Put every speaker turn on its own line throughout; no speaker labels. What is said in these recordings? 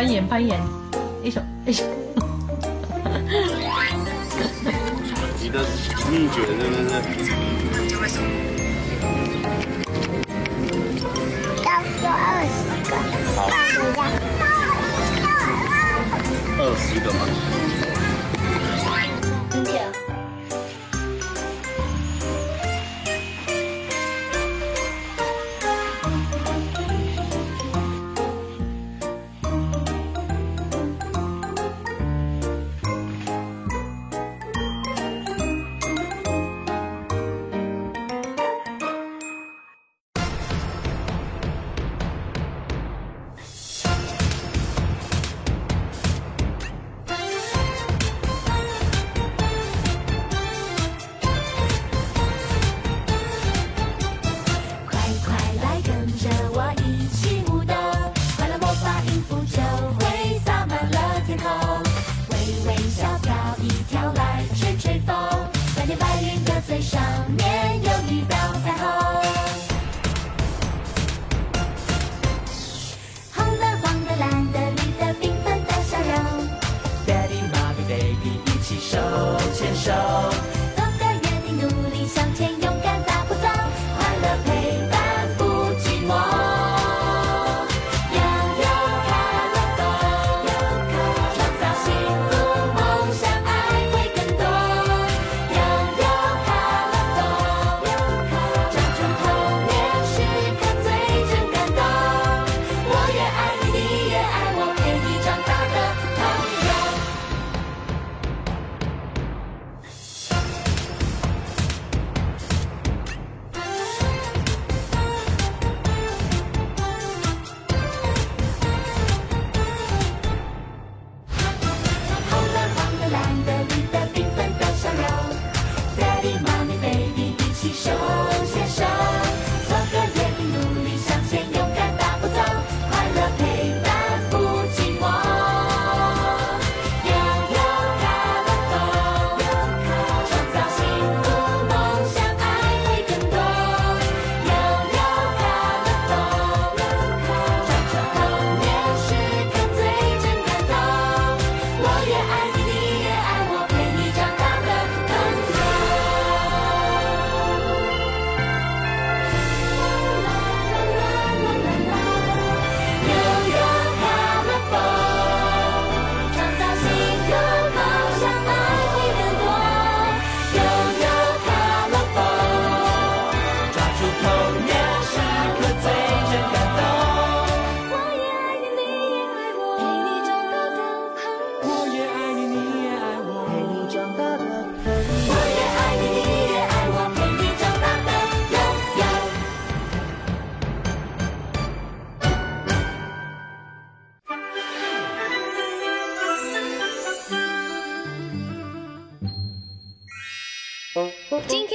攀岩攀岩，一手一手。
你的秘诀是不是？
要做二十个。好。
二十个吗？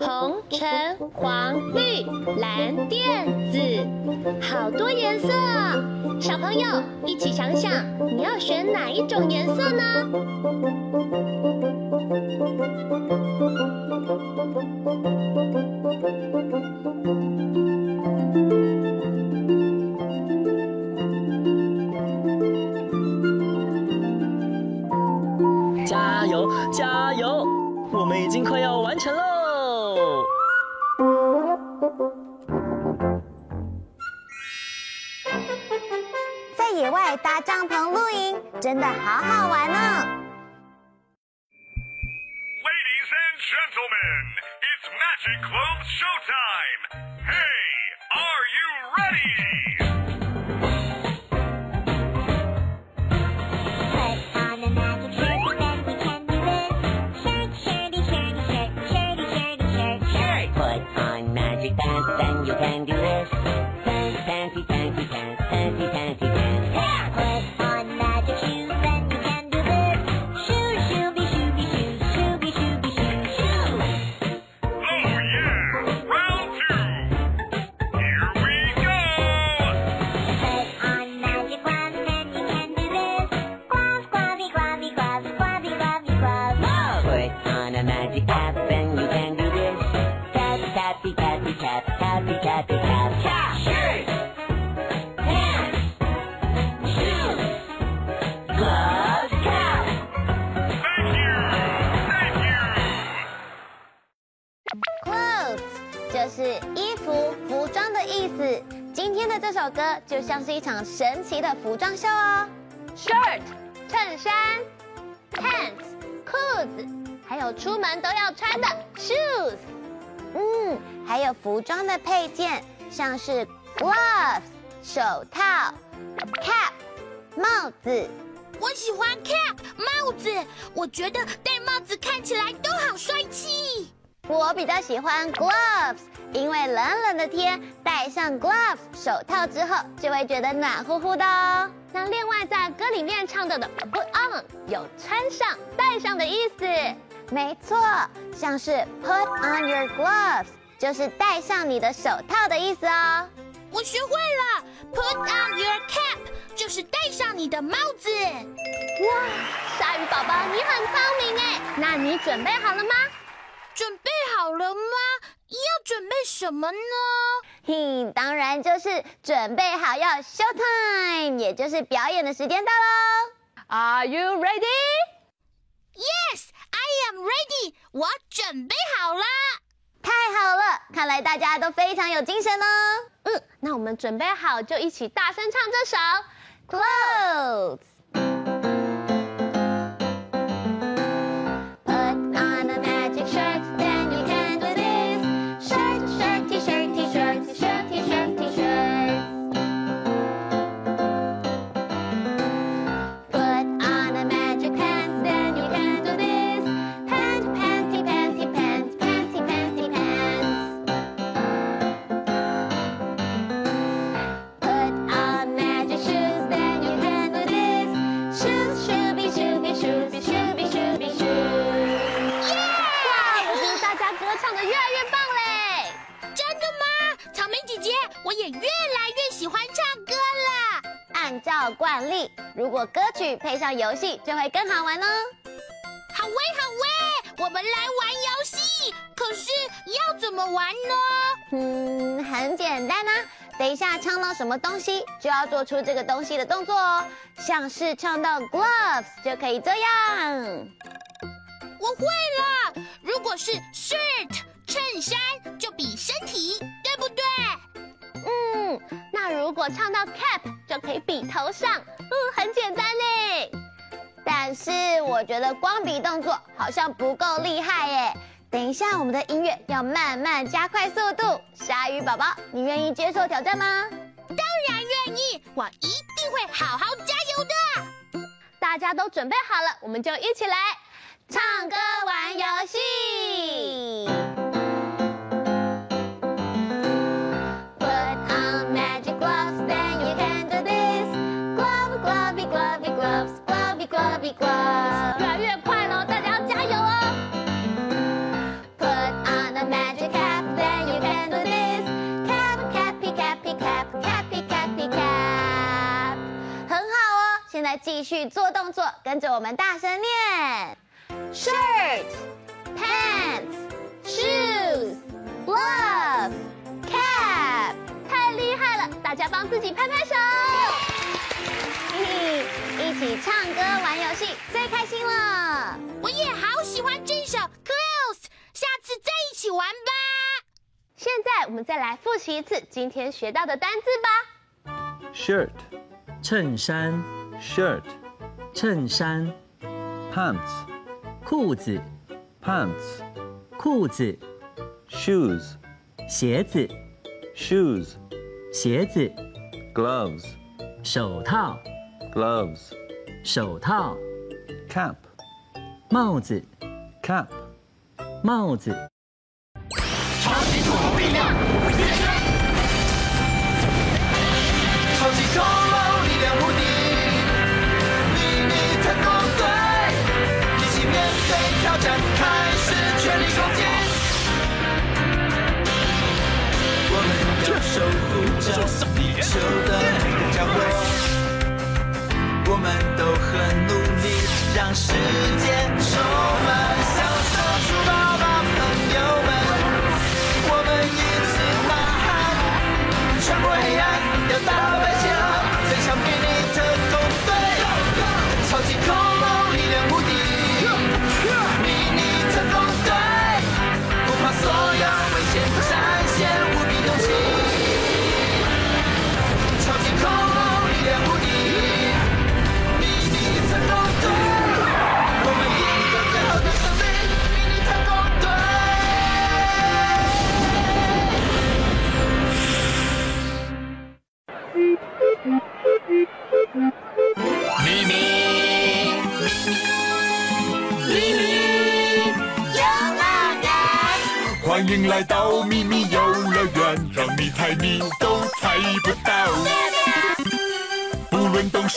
红、橙、黄、绿、蓝、靛、紫，好多颜色！小朋友一起想想，你要选哪一种颜色呢？
加油，加油！我们已经快要完成
了！搭帐篷露营，真的好好玩呢。
Ladies and gentlemen, it's Magic Clothes Showtime. Hey, are you ready?
Put on a magic shirt, then we can do this. Shirt, shirty, shirty, shirt, shirty, shirty, shirt, shirt.
Put on magic pants, then you can do
这首歌就像是一场神奇的服装秀哦。Shirt，衬衫；Pants，裤子；还有出门都要穿的 shoes。嗯，还有服装的配件，像是 gloves，手套；cap，帽子。
我喜欢 cap 帽子，我觉得戴帽子看起来都好帅气。
我比较喜欢 gloves，因为冷冷的天戴上 gloves 手套之后，就会觉得暖乎乎的哦。那另外在歌里面唱到的 put on 有穿上、戴上的意思，没错，像是 put on your gloves 就是戴上你的手套的意思哦。
我学会了，put on your cap 就是戴上你的帽子。
哇，鲨鱼宝宝你很聪明哎，那你准备好了吗？
准备好了吗？要准备什么呢？
嘿，当然就是准备好要 show time，也就是表演的时间到喽。Are you ready?
Yes, I am ready. 我准备好了。
太好了，看来大家都非常有精神哦。嗯，那我们准备好就一起大声唱这首《Clothes》。惯例，如果歌曲配上游戏，就会更好玩哦。
好喂，好喂，我们来玩游戏。可是要怎么玩呢？
嗯，很简单啊。等一下唱到什么东西，就要做出这个东西的动作哦。像是唱到 gloves 就可以这样。
我会了。如果是 shirt 衬衫，就比身体，对不对？
嗯，那如果唱到 cap 就可以比头上，嗯，很简单呢。但是我觉得光比动作好像不够厉害耶。等一下我们的音乐要慢慢加快速度，鲨鱼宝宝，你愿意接受挑战吗？
当然愿意，我一定会好好加油的。
大家都准备好了，我们就一起来唱歌玩游戏。越来越快了，大家要加油哦！Put on a magic cap, then you can do this. Cap, cap, y cap, y cap, cap, y cappy, cap. 很好哦，现在继续做动作，跟着我们大声念：Shirt, pants, shoes, gloves, cap。太厉害了，大家帮自己拍拍手。唱歌玩游戏最开心了，
我也好喜欢这首 Clothes，下次再一起玩吧。
现在我们再来复习一次今天学到的单字吧。
Shirt，
衬衫。
；shirt，
衬衫。
；pants，
裤子。
；pants，
裤子。
；shoes，
鞋子。
；shoes，
鞋子。
；gloves，
手套。
；gloves。
手套
，cap，
帽子
，cap，
帽子。
超级恐龙力量，变身！超级恐龙力量无敌，秘密特工队，一起面对挑战，开始全力攻击。我们要守护着地球的。我们都很努力，
让时间冲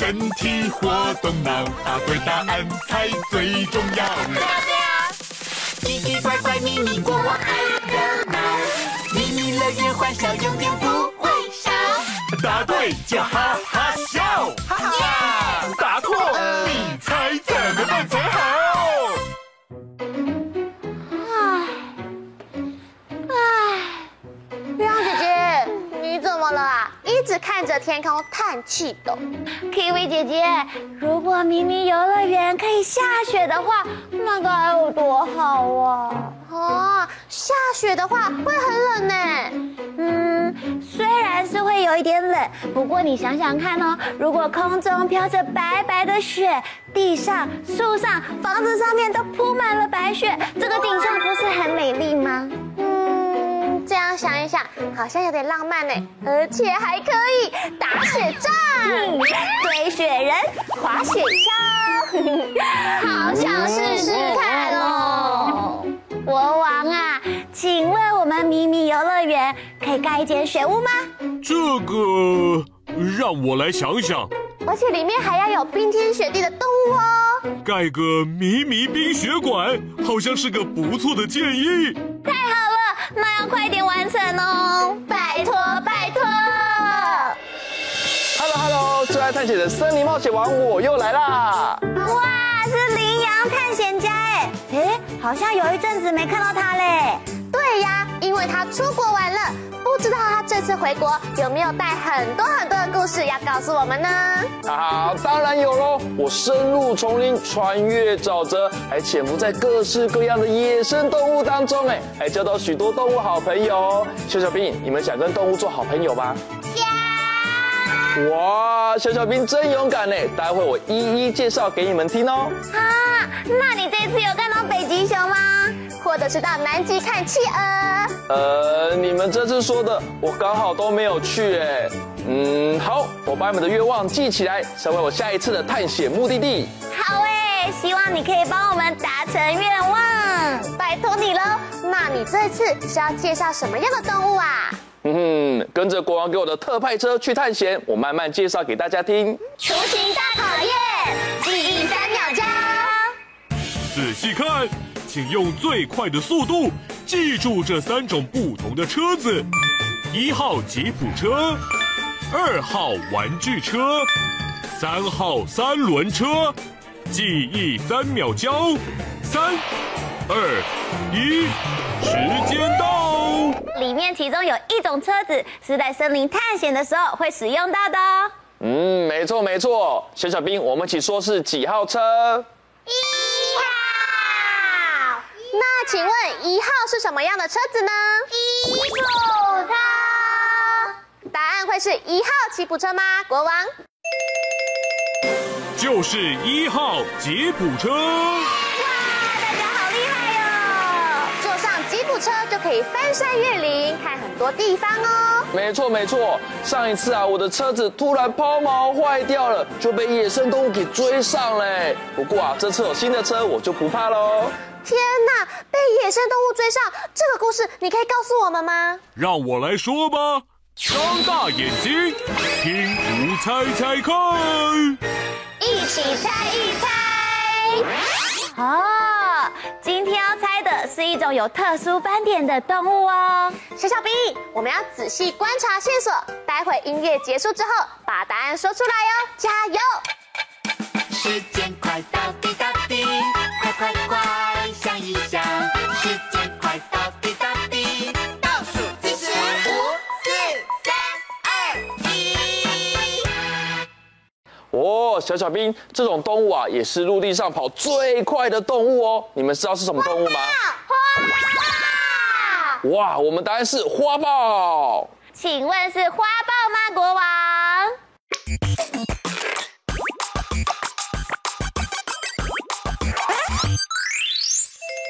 身体活动脑，答对答案才最重要。
奇奇怪怪秘密国我爱热闹，秘密乐园欢笑永远不会少。
答对就哈哈笑，哈哈！答错，你猜怎么办才好？
着天空叹气的。Kiwi 姐姐，如果明明游乐园可以下雪的话，那该有多好啊！哦，下雪的话会很冷呢。嗯，虽然是会有一点冷，不过你想想看哦，如果空中飘着白白的雪，地上、树上、房子上面都铺满了白雪，这个景象不是很美丽吗？想一想，好像有点浪漫呢，而且还可以打雪仗、堆雪人、滑雪橇，好想试试看哦。国王啊，请问我们迷你游乐园可以盖一间雪屋吗？
这个让我来想想。
而且里面还要有冰天雪地的动物哦。
盖个秘密冰雪馆，好像是个不错的建议。
太好要快点完成哦！拜托拜托。
Hello Hello，最爱探险的森林冒险王我又来啦！
哇，是羚羊探险家哎哎，好像有一阵子没看到他嘞。对呀，因为他出国玩了，不知道他这次回国有没有带很多很多的故事要告诉我们呢？
啊，当然有喽！我深入丛林，穿越沼泽，还潜伏在各式各样的野生动物当中，哎，还交到许多动物好朋友。小小兵，你们想跟动物做好朋友吗？
想。
哇，小小兵真勇敢呢！待会我一一介绍给你们听哦。
啊，那你这次有看到北极熊吗？或者是到南极看企鹅？
呃，你们这次说的，我刚好都没有去哎。嗯，好，我把你们的愿望记起来，成为我下一次的探险目的地。
好哎，希望你可以帮我们达成愿望，拜托你喽。那你这次是要介绍什么样的动物啊？
嗯哼，跟着国王给我的特派车去探险，我慢慢介绍给大家听。
雏形大考验，记忆三秒钟。
仔细看，请用最快的速度记住这三种不同的车子：一号吉普车，二号玩具车，三号三轮车。记忆三秒交，三、二、一，时间到。
里面其中有一种车子是在森林探险的时候会使用到的哦。
嗯，没错没错。小小兵，我们一起说是
几号车？请问一号是什么样的车子呢？吉普车。答案会是一号吉普车吗？国王。
就是一号吉普车。
哇，大家好厉害哦！坐上吉普车就可以翻山越岭，看很多地方哦。
没错没错，上一次啊，我的车子突然抛锚坏掉了，就被野生动物给追上嘞。不过啊，这次有新的车，我就不怕喽。
天哪，被野生动物追上，这个故事你可以告诉我们吗？
让我来说吧。张大眼睛，拼图猜猜看。
一起猜一猜。哦，今天要猜的是一种有特殊斑点的动物哦。小小兵，我们要仔细观察线索，待会音乐结束之后把答案说出来哟，加油！
时间快到滴答滴，快快快
哦，小小兵，这种动物啊，也是陆地上跑最快的动物哦。你们知道是什么动物吗？
花豹。
哇，我们答案是花豹。
请问是花豹吗，国王？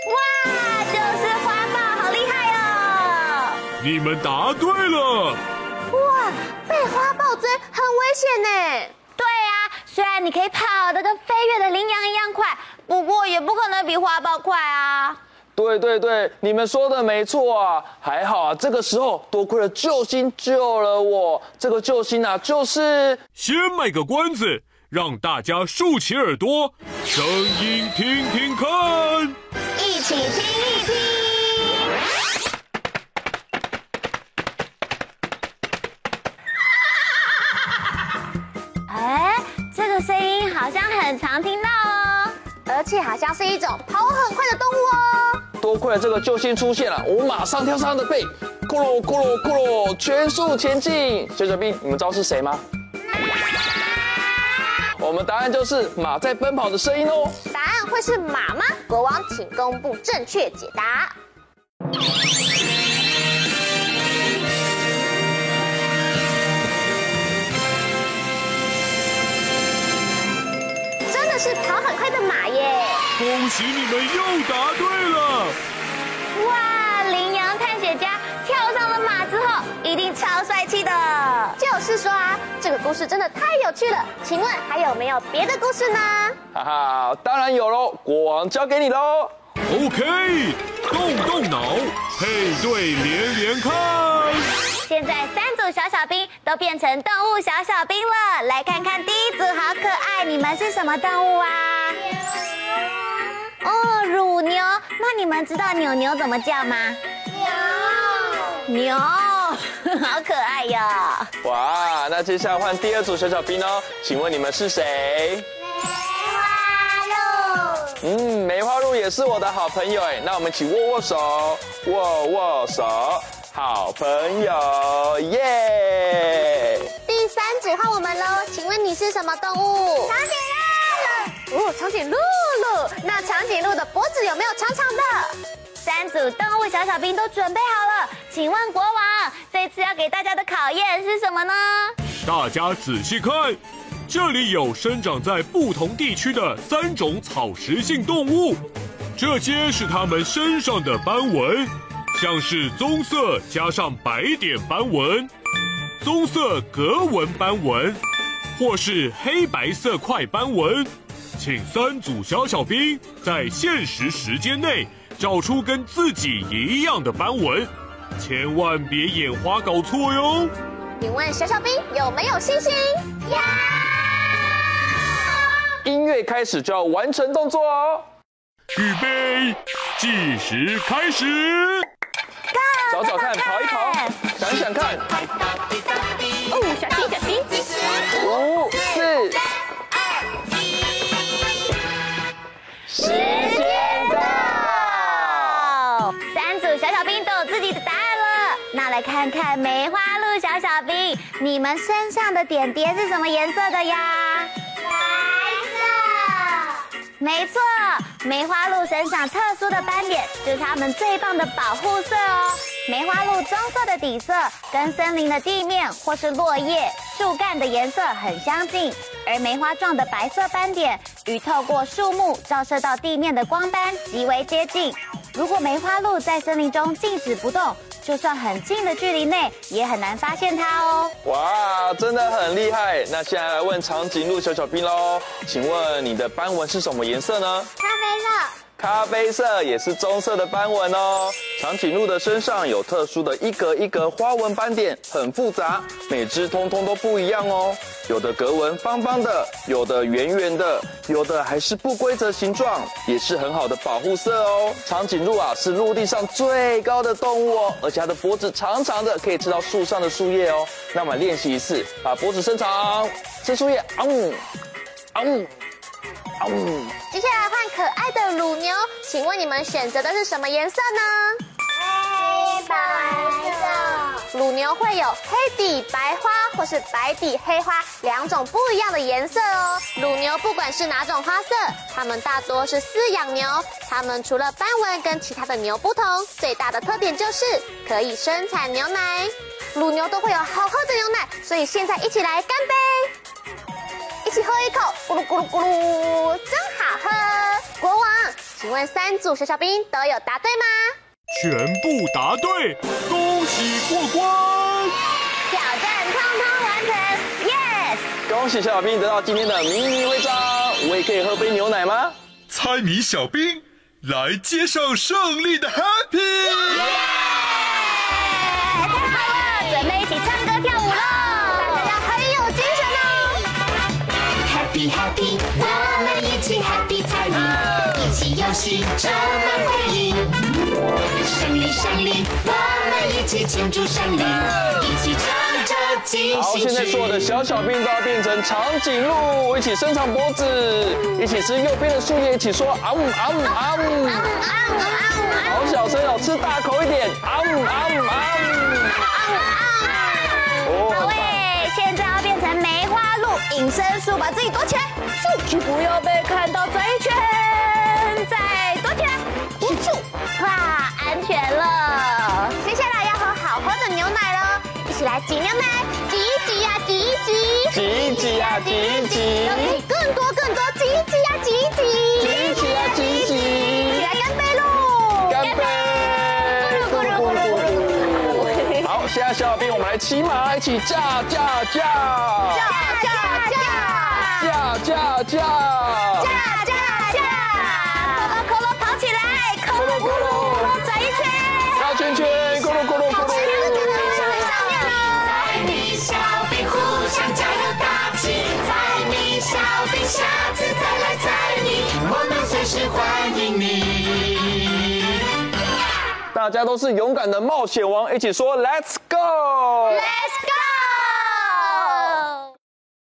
哇，就是花豹，好厉害哦！
你们答对了。
哇，被花豹追很危险呢。虽然你可以跑得跟飞跃的羚羊一样快，不过也不可能比花豹快啊。
对对对，你们说的没错啊，还好啊，这个时候多亏了救星救了我。这个救星啊，就是
先卖个关子，让大家竖起耳朵，声音听听看，
一起听一听。很常听到哦，而且好像是一种跑很快的动物哦。
多亏了这个救星出现了，我马上跳上他的背，咕噜咕噜咕噜，全速前进。小小兵，你们知道是谁吗？我们答案就是马在奔跑的声音哦。
答案会是马吗？国王，请公布正确解答。是跑很快的马耶！
恭喜你们又答对了！
哇，羚羊探险家跳上了马之后，一定超帅气的。就是说啊，这个故事真的太有趣了。请问还有没有别的故事呢？
哈哈，当然有喽，国王交给你喽。
OK，动动脑，配对连连看。
现在三组小小兵都变成动物小小兵了，来看看第一组好可爱，你们是什么动物啊？哦，乳牛。那你们知道牛牛怎么叫吗？牛。牛，好可爱哟。
哇，那接下来换第二组小小兵哦，请问你们是谁？嗯，梅花鹿也是我的好朋友哎，那我们一起握握手，握握手，好朋友耶！
第三组换我们喽，请问你是什么动物？长颈鹿。哦，长颈鹿鹿，那长颈鹿的脖子有没有长长的？三组动物小小兵都准备好了，请问国王，这次要给大家的考验是什么呢？
大家仔细看。这里有生长在不同地区的三种草食性动物，这些是它们身上的斑纹，像是棕色加上白点斑纹、棕色格纹斑纹，或是黑白色块斑纹。请三组小小兵在限时时间内找出跟自己一样的斑纹，千万别眼花搞错哟。
请问小小兵有没有信心？呀！
音乐开始就要完成动作哦，
预备，计时开始。
找找看，跑一跑，想想看。
哦，小心小心。
五、四、三、二、一，时间到。
三组小小兵都有自己的答案了，那来看看梅花鹿小小兵，你们身上的点点是什么颜色的呀？没错，梅花鹿身上特殊的斑点就是它们最棒的保护色哦。梅花鹿棕色的底色跟森林的地面或是落叶、树干的颜色很相近，而梅花状的白色斑点与透过树木照射到地面的光斑极为接近。如果梅花鹿在森林中静止不动，就算很近的距离内，也很难发现它哦。
哇，真的很厉害！那现在来问长颈鹿小小兵喽，请问你的斑纹是什么颜色呢？
咖啡色。
咖啡色也是棕色的斑纹哦。长颈鹿的身上有特殊的一格一格花纹斑点，很复杂，每只通通都不一样哦。有的格纹方方的，有的圆圆的，有的还是不规则形状，也是很好的保护色哦。长颈鹿啊是陆地上最高的动物哦，而且它的脖子长长的，可以吃到树上的树叶哦。那么练习一次，把脖子伸长，吃树叶，嗯，嗯。
接下来换可爱的乳牛，请问你们选择的是什么颜色呢？黑白色。乳牛会有黑底白花或是白底黑花两种不一样的颜色哦。乳牛不管是哪种花色，它们大多是饲养牛。它们除了斑纹跟其他的牛不同，最大的特点就是可以生产牛奶。乳牛都会有好喝的牛奶，所以现在一起来干杯。一起喝一口，咕噜咕噜咕噜，真好喝！国王，请问三组小小兵都有答对吗？
全部答对，恭喜过关！
挑战通通完成，yes！
恭喜小小兵得到今天的迷你徽章，我也可以喝杯牛奶吗？
猜谜小兵
来接受胜利的 Happy。
太好了，准备一起唱
Happy Happy，我们一起 Happy 参与，一起游戏充满回忆。胜利胜利，我们一起庆祝胜利，一起唱着进
好，现在所有的小小兵都要变成长颈鹿，一起伸长脖子，一起吃右边的树叶，一起说啊呜啊呜啊呜。好小声哦，吃大口一点，啊呜啊呜啊
呜。隐身术，把自己躲起来，咻，不要被看到这一圈，再躲起来，咻，哇，安全了。接下来要喝好喝的牛奶了，一起来挤牛奶，挤一挤呀，挤一挤，
挤一挤呀，挤一挤，
要挤更多更多，挤一挤呀，挤一挤，
挤一挤呀，挤一挤，
起来干杯。喽！
干杯！咕噜咕噜咕噜。好，现在小小兵，我们来骑马，一起驾，
驾驾驾，
驾驾驾，
驾驾驾，可乐可乐跑起来，可乐可乐转一圈，
绕圈圈，咕噜咕噜咕噜。
猜谜小兵互相加油打气，猜谜小兵下次再来猜谜，我们随时欢迎你。
大家都是勇敢的冒险王，一起说 Let's
go！Let's go！